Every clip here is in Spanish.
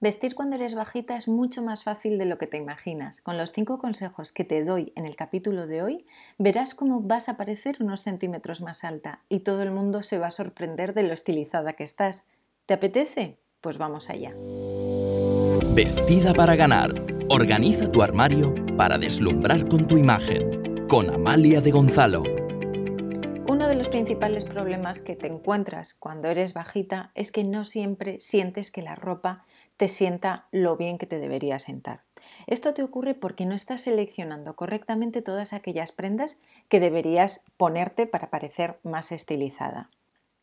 Vestir cuando eres bajita es mucho más fácil de lo que te imaginas. Con los cinco consejos que te doy en el capítulo de hoy, verás cómo vas a parecer unos centímetros más alta y todo el mundo se va a sorprender de lo estilizada que estás. ¿Te apetece? Pues vamos allá. Vestida para ganar. Organiza tu armario para deslumbrar con tu imagen. Con Amalia de Gonzalo. Principales problemas que te encuentras cuando eres bajita es que no siempre sientes que la ropa te sienta lo bien que te debería sentar. Esto te ocurre porque no estás seleccionando correctamente todas aquellas prendas que deberías ponerte para parecer más estilizada.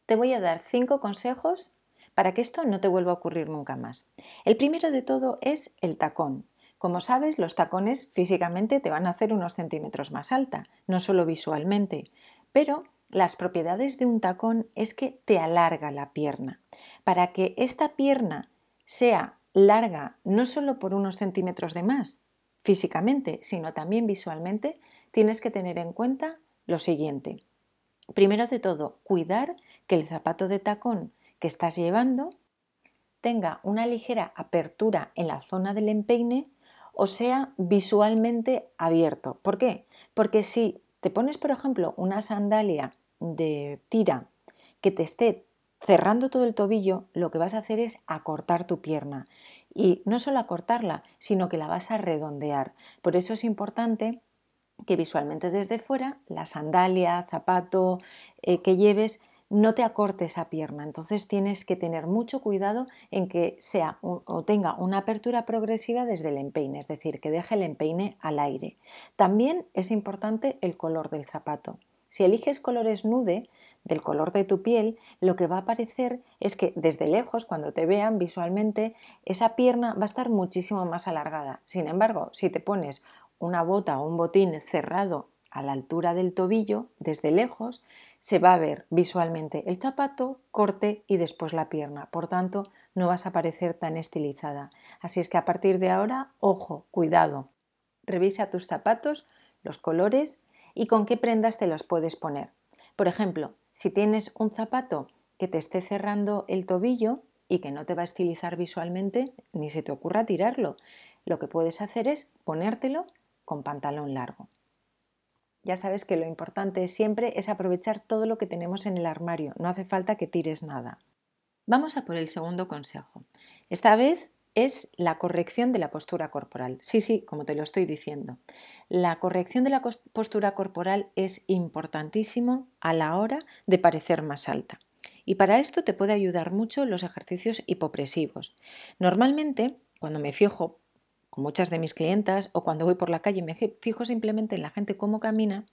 Te voy a dar cinco consejos para que esto no te vuelva a ocurrir nunca más. El primero de todo es el tacón. Como sabes, los tacones físicamente te van a hacer unos centímetros más alta, no solo visualmente, pero las propiedades de un tacón es que te alarga la pierna. Para que esta pierna sea larga no solo por unos centímetros de más físicamente, sino también visualmente, tienes que tener en cuenta lo siguiente. Primero de todo, cuidar que el zapato de tacón que estás llevando tenga una ligera apertura en la zona del empeine o sea visualmente abierto. ¿Por qué? Porque si te pones, por ejemplo, una sandalia de tira que te esté cerrando todo el tobillo, lo que vas a hacer es acortar tu pierna. Y no solo acortarla, sino que la vas a redondear. Por eso es importante que visualmente desde fuera la sandalia, zapato eh, que lleves no te acorte esa pierna. Entonces tienes que tener mucho cuidado en que sea o tenga una apertura progresiva desde el empeine, es decir, que deje el empeine al aire. También es importante el color del zapato. Si eliges colores nude, del color de tu piel, lo que va a aparecer es que desde lejos, cuando te vean visualmente, esa pierna va a estar muchísimo más alargada. Sin embargo, si te pones una bota o un botín cerrado a la altura del tobillo, desde lejos, se va a ver visualmente el zapato, corte y después la pierna. Por tanto, no vas a parecer tan estilizada. Así es que a partir de ahora, ojo, cuidado. Revisa tus zapatos, los colores y con qué prendas te los puedes poner. Por ejemplo, si tienes un zapato que te esté cerrando el tobillo y que no te va a estilizar visualmente, ni se te ocurra tirarlo. Lo que puedes hacer es ponértelo con pantalón largo. Ya sabes que lo importante siempre es aprovechar todo lo que tenemos en el armario, no hace falta que tires nada. Vamos a por el segundo consejo. Esta vez es la corrección de la postura corporal. Sí, sí, como te lo estoy diciendo. La corrección de la postura corporal es importantísimo a la hora de parecer más alta. Y para esto te puede ayudar mucho los ejercicios hipopresivos. Normalmente, cuando me fijo con muchas de mis clientas o cuando voy por la calle me fijo simplemente en la gente cómo camina,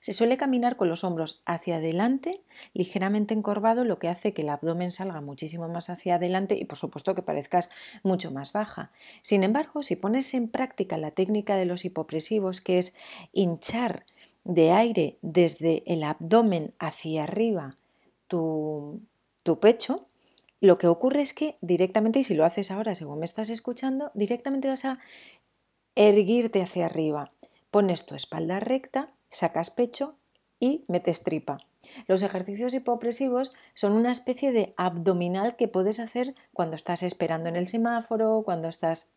se suele caminar con los hombros hacia adelante, ligeramente encorvado, lo que hace que el abdomen salga muchísimo más hacia adelante y por supuesto que parezcas mucho más baja. Sin embargo, si pones en práctica la técnica de los hipopresivos, que es hinchar de aire desde el abdomen hacia arriba tu, pecho, lo que ocurre es que directamente, y si lo haces ahora según me estás escuchando, directamente vas a erguirte hacia arriba. Pones tu espalda recta sacas pecho y metes tripa. Los ejercicios hipopresivos son una especie de abdominal que puedes hacer cuando estás esperando en el semáforo, cuando estás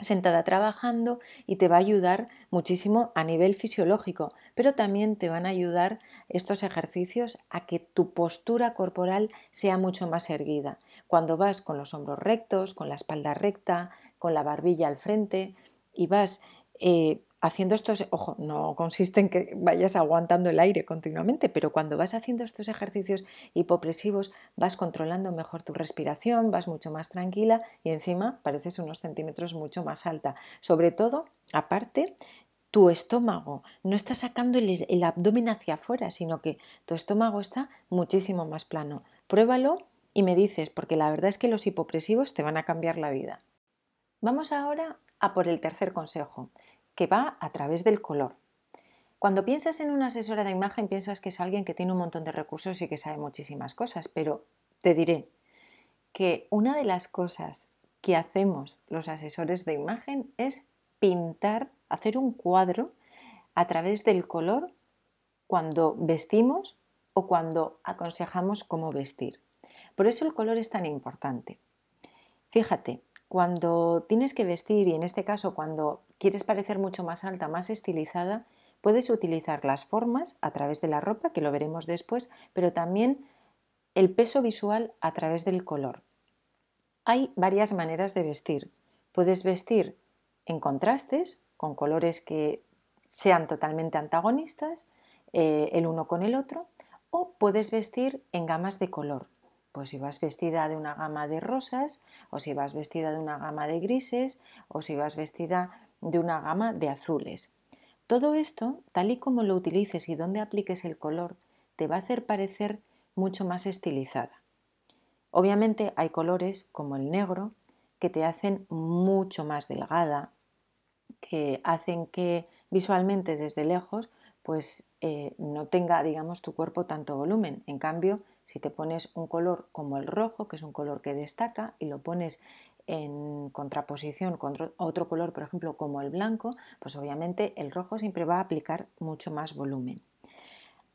sentada trabajando y te va a ayudar muchísimo a nivel fisiológico, pero también te van a ayudar estos ejercicios a que tu postura corporal sea mucho más erguida. Cuando vas con los hombros rectos, con la espalda recta, con la barbilla al frente y vas eh, haciendo estos, ojo, no consiste en que vayas aguantando el aire continuamente, pero cuando vas haciendo estos ejercicios hipopresivos vas controlando mejor tu respiración, vas mucho más tranquila y encima pareces unos centímetros mucho más alta. Sobre todo, aparte, tu estómago no está sacando el, abdomen hacia afuera, sino que tu estómago está muchísimo más plano. Pruébalo y me dices, porque la verdad es que los hipopresivos te van a cambiar la vida. Vamos ahora a por el tercer consejo, que va a través del color. Cuando piensas en una asesora de imagen piensas que es alguien que tiene un montón de recursos y que sabe muchísimas cosas, pero te diré que una de las cosas que hacemos los asesores de imagen es pintar, hacer un cuadro a través del color cuando vestimos o cuando aconsejamos cómo vestir. Por eso el color es tan importante. Fíjate, Cuando tienes que vestir y en este caso cuando quieres parecer mucho más alta, más estilizada, puedes utilizar las formas a través de la ropa, que lo veremos después, pero también el peso visual a través del color. Hay varias maneras de vestir. Puedes vestir en contrastes, con colores que sean totalmente antagonistas, eh, el uno con el otro, o puedes vestir en gamas de color. Pues si vas vestida de una gama de rosas, o si vas vestida de una gama de grises, o si vas vestida de una gama de azules. Todo esto, tal y como lo utilices y donde apliques el color, te va a hacer parecer mucho más estilizada. Obviamente hay colores como el negro que te hacen mucho más delgada, que hacen que visualmente desde lejos pues eh, no tenga digamos tu cuerpo tanto volumen. En cambio, si te pones un color como el rojo, que es un color que destaca, y lo pones en contraposición con otro color, por ejemplo, como el blanco, pues obviamente el rojo siempre va a aplicar mucho más volumen.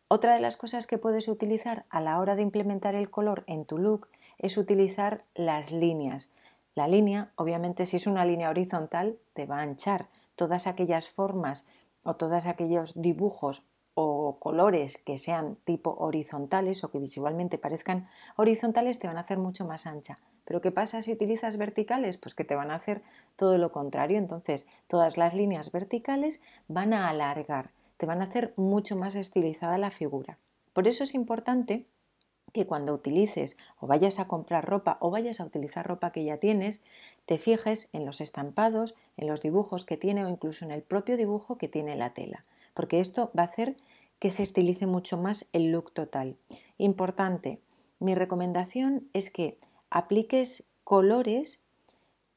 Otra de las cosas que puedes utilizar a la hora de implementar el color en tu look es utilizar las líneas. La línea, obviamente, si es una línea horizontal, te va a anchar. Todas aquellas formas o todos aquellos dibujos o colores que sean tipo horizontales o que visualmente parezcan horizontales te van a hacer mucho más ancha. Pero ¿qué pasa si utilizas verticales? Pues que te van a hacer todo lo contrario. Entonces, todas las líneas verticales van a alargar, te van a hacer mucho más estilizada la figura. Por eso es importante que cuando utilices o vayas a comprar ropa o vayas a utilizar ropa que ya tienes, te fijes en los estampados, en los dibujos que tiene o incluso en el propio dibujo que tiene la tela porque esto va a hacer que se estilice mucho más el look total. Importante, mi recomendación es que apliques colores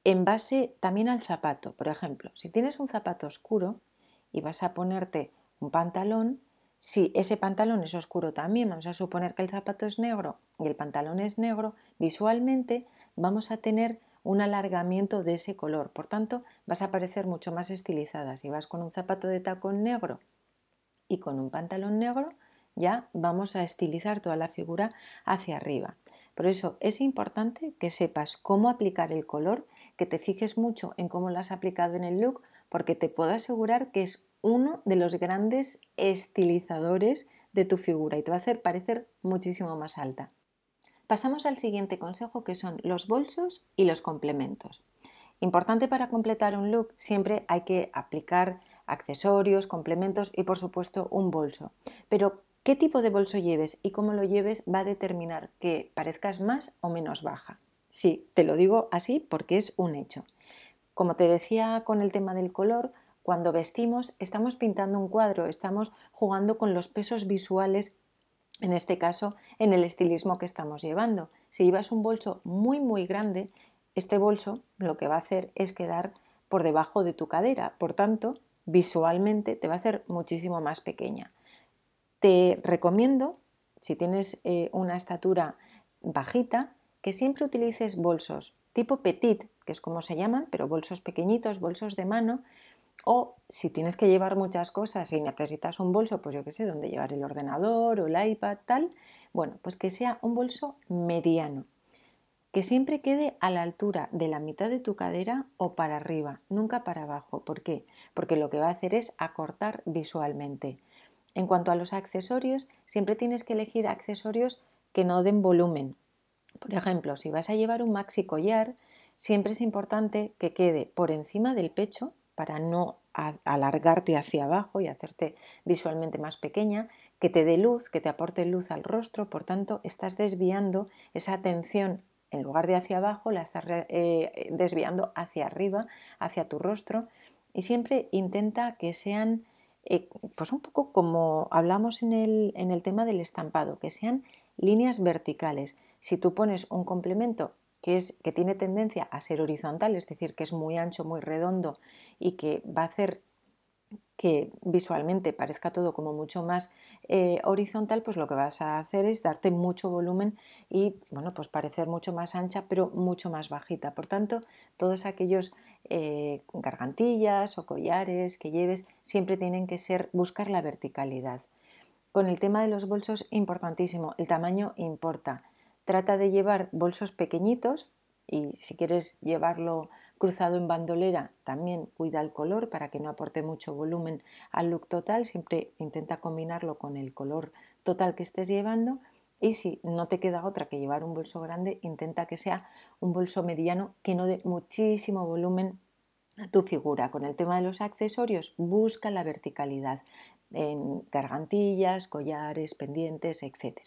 en base también al zapato. Por ejemplo, si tienes un zapato oscuro y vas a ponerte un pantalón, si ese pantalón es oscuro también, vamos a suponer que el zapato es negro y el pantalón es negro, visualmente vamos a tener un alargamiento de ese color. Por tanto, vas a parecer mucho más estilizada. Si vas con un zapato de tacón negro y con un pantalón negro, ya vamos a estilizar toda la figura hacia arriba. Por eso es importante que sepas cómo aplicar el color, que te fijes mucho en cómo lo has aplicado en el look, porque te puedo asegurar que es uno de los grandes estilizadores de tu figura y te va a hacer parecer muchísimo más alta. Pasamos al siguiente consejo que son los bolsos y los complementos. Importante para completar un look siempre hay que aplicar accesorios, complementos y por supuesto un bolso. Pero qué tipo de bolso lleves y cómo lo lleves va a determinar que parezcas más o menos baja. Sí, te lo digo así porque es un hecho. Como te decía con el tema del color, cuando vestimos estamos pintando un cuadro, estamos jugando con los pesos visuales en este caso en el estilismo que estamos llevando. Si llevas un bolso muy muy grande, este bolso lo que va a hacer es quedar por debajo de tu cadera, por tanto, visualmente te va a hacer muchísimo más pequeña. Te recomiendo, si tienes eh, una estatura bajita, que siempre utilices bolsos tipo petit, que es como se llaman, pero bolsos pequeñitos, bolsos de mano, o si tienes que llevar muchas cosas y necesitas un bolso, pues yo qué sé, donde llevar el ordenador o el iPad, tal, bueno, pues que sea un bolso mediano, que siempre quede a la altura de la mitad de tu cadera o para arriba, nunca para abajo. ¿Por qué? Porque lo que va a hacer es acortar visualmente. En cuanto a los accesorios, siempre tienes que elegir accesorios que no den volumen. Por ejemplo, si vas a llevar un maxi collar, siempre es importante que quede por encima del pecho, para no alargarte hacia abajo y hacerte visualmente más pequeña, que te dé luz, que te aporte luz al rostro, por tanto estás desviando esa atención. En lugar de hacia abajo, la estás eh, desviando hacia arriba, hacia tu rostro. Y siempre intenta que sean, eh, pues un poco como hablamos en el, en el tema del estampado, que sean líneas verticales. Si tú pones un complemento que, es, que tiene tendencia a ser horizontal, es decir, que es muy ancho, muy redondo y que va a hacer que visualmente parezca todo como mucho más eh, horizontal, pues lo que vas a hacer es darte mucho volumen y bueno, pues parecer mucho más ancha, pero mucho más bajita. Por tanto, todos aquellos eh, gargantillas o collares que lleves siempre tienen que ser buscar la verticalidad. Con el tema de los bolsos, importantísimo, el tamaño importa. Trata de llevar bolsos pequeñitos, y si quieres llevarlo cruzado en bandolera, también cuida el color para que no aporte mucho volumen al look total, siempre intenta combinarlo con el color total que estés llevando y si no te queda otra que llevar un bolso grande, intenta que sea un bolso mediano que no dé muchísimo volumen a tu figura. Con el tema de los accesorios, busca la verticalidad en gargantillas, collares, pendientes, etc.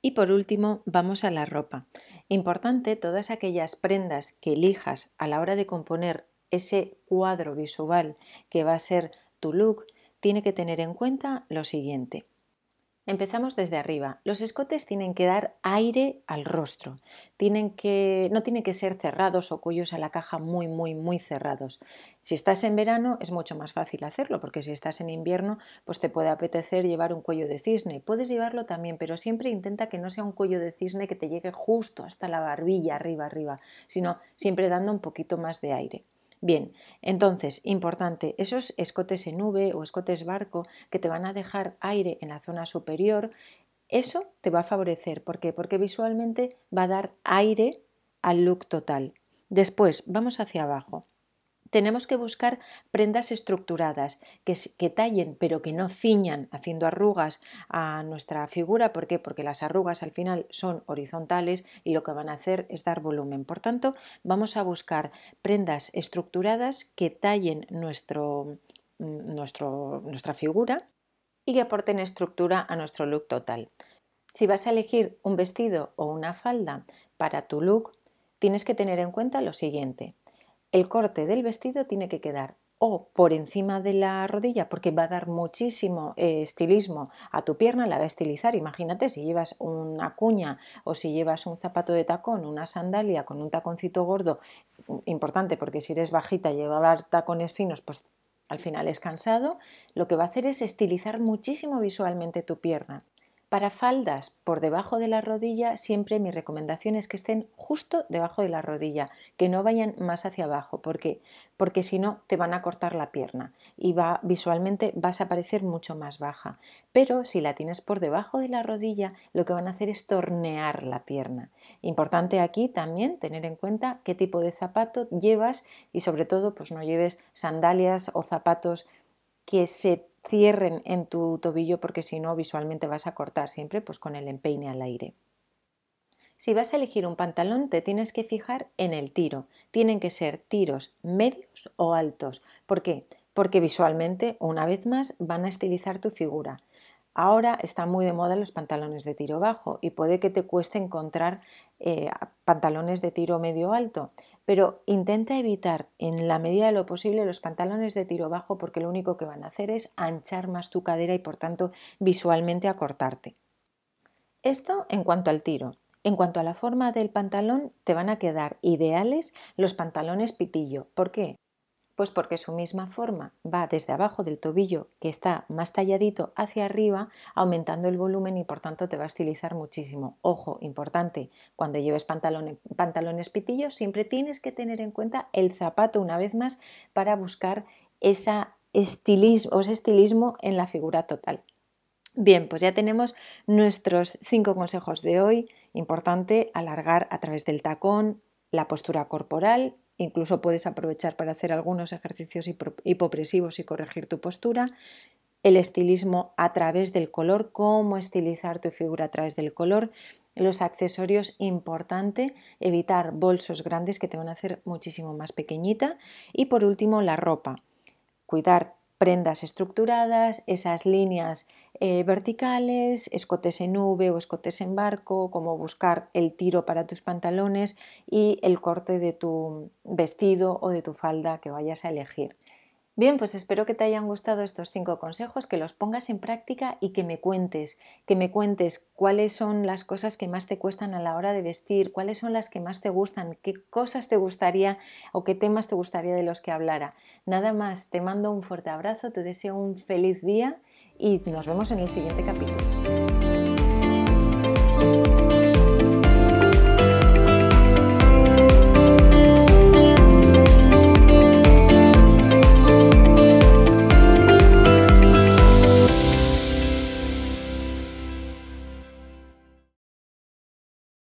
Y por último, vamos a la ropa. Importante, todas aquellas prendas que elijas a la hora de componer ese cuadro visual que va a ser tu look, tiene que tener en cuenta lo siguiente. Empezamos desde arriba. Los escotes tienen que dar aire al rostro. Tienen que, no tienen que ser cerrados o cuellos a la caja muy, muy, muy cerrados. Si estás en verano es mucho más fácil hacerlo, porque si estás en invierno, pues te puede apetecer llevar un cuello de cisne. Puedes llevarlo también, pero siempre intenta que no sea un cuello de cisne que te llegue justo hasta la barbilla, arriba, arriba, sino siempre dando un poquito más de aire. Bien, entonces, importante, esos escotes en nube o escotes barco que te van a dejar aire en la zona superior, eso te va a favorecer. ¿Por qué? Porque visualmente va a dar aire al look total. Después, vamos hacia abajo tenemos que buscar prendas estructuradas que, tallen pero que no ciñan haciendo arrugas a nuestra figura. ¿Por qué? Porque las arrugas al final son horizontales y lo que van a hacer es dar volumen. Por tanto, vamos a buscar prendas estructuradas que tallen nuestro, mm, nuestra figura y que aporten estructura a nuestro look total. Si vas a elegir un vestido o una falda para tu look, tienes que tener en cuenta lo siguiente el corte del vestido tiene que quedar o por encima de la rodilla porque va a dar muchísimo eh, estilismo a tu pierna, la va a estilizar. Imagínate si llevas una cuña o si llevas un zapato de tacón, una sandalia con un taconcito gordo, importante porque si eres bajita llevar tacones finos, pues al final es cansado, lo que va a hacer es estilizar muchísimo visualmente tu pierna. Para faldas por debajo de la rodilla, siempre mi recomendación es que estén justo debajo de la rodilla, que no vayan más hacia abajo. ¿Por qué? Porque si no, te van a cortar la pierna y va, visualmente vas a parecer mucho más baja. Pero si la tienes por debajo de la rodilla, lo que van a hacer es tornear la pierna. Importante aquí también tener en cuenta qué tipo de zapato llevas y sobre todo, pues no lleves sandalias o zapatos que se cierren en tu tobillo porque si no visualmente vas a cortar siempre pues con el empeine al aire. Si vas a elegir un pantalón te tienes que fijar en el tiro. Tienen que ser tiros medios o altos. ¿Por qué? Porque visualmente, una vez más, van a estilizar tu figura. Ahora están muy de moda los pantalones de tiro bajo y puede que te cueste encontrar eh, pantalones de tiro medio alto, pero intenta evitar en la medida de lo posible los pantalones de tiro bajo porque lo único que van a hacer es anchar más tu cadera y por tanto visualmente acortarte. Esto en cuanto al tiro. En cuanto a la forma del pantalón, te van a quedar ideales los pantalones pitillo. ¿Por qué? Pues porque su misma forma va desde abajo del tobillo, que está más talladito, hacia arriba, aumentando el volumen y por tanto te va a estilizar muchísimo. Ojo, importante, cuando lleves pantalones, pantalones pitillos, siempre tienes que tener en cuenta el zapato una vez más para buscar esa estilismo, ese estilismo en la figura total. Bien, pues ya tenemos nuestros cinco consejos de hoy. Importante alargar a través del tacón, la postura corporal, Incluso puedes aprovechar para hacer algunos ejercicios hipopresivos y corregir tu postura. El estilismo a través del color, cómo estilizar tu figura a través del color. Los accesorios, importante, evitar bolsos grandes que te van a hacer muchísimo más pequeñita. Y por último, la ropa. Cuidar prendas estructuradas, esas líneas eh, verticales, escotes en V o escotes en barco, como buscar el tiro para tus pantalones y el corte de tu vestido o de tu falda que vayas a elegir. Bien, pues espero que te hayan gustado estos cinco consejos, que los pongas en práctica y que me cuentes, que me cuentes cuáles son las cosas que más te cuestan a la hora de vestir, cuáles son las que más te gustan, qué cosas te gustaría o qué temas te gustaría de los que hablara. Nada más, te mando un fuerte abrazo, te deseo un feliz día y nos vemos en el siguiente capítulo.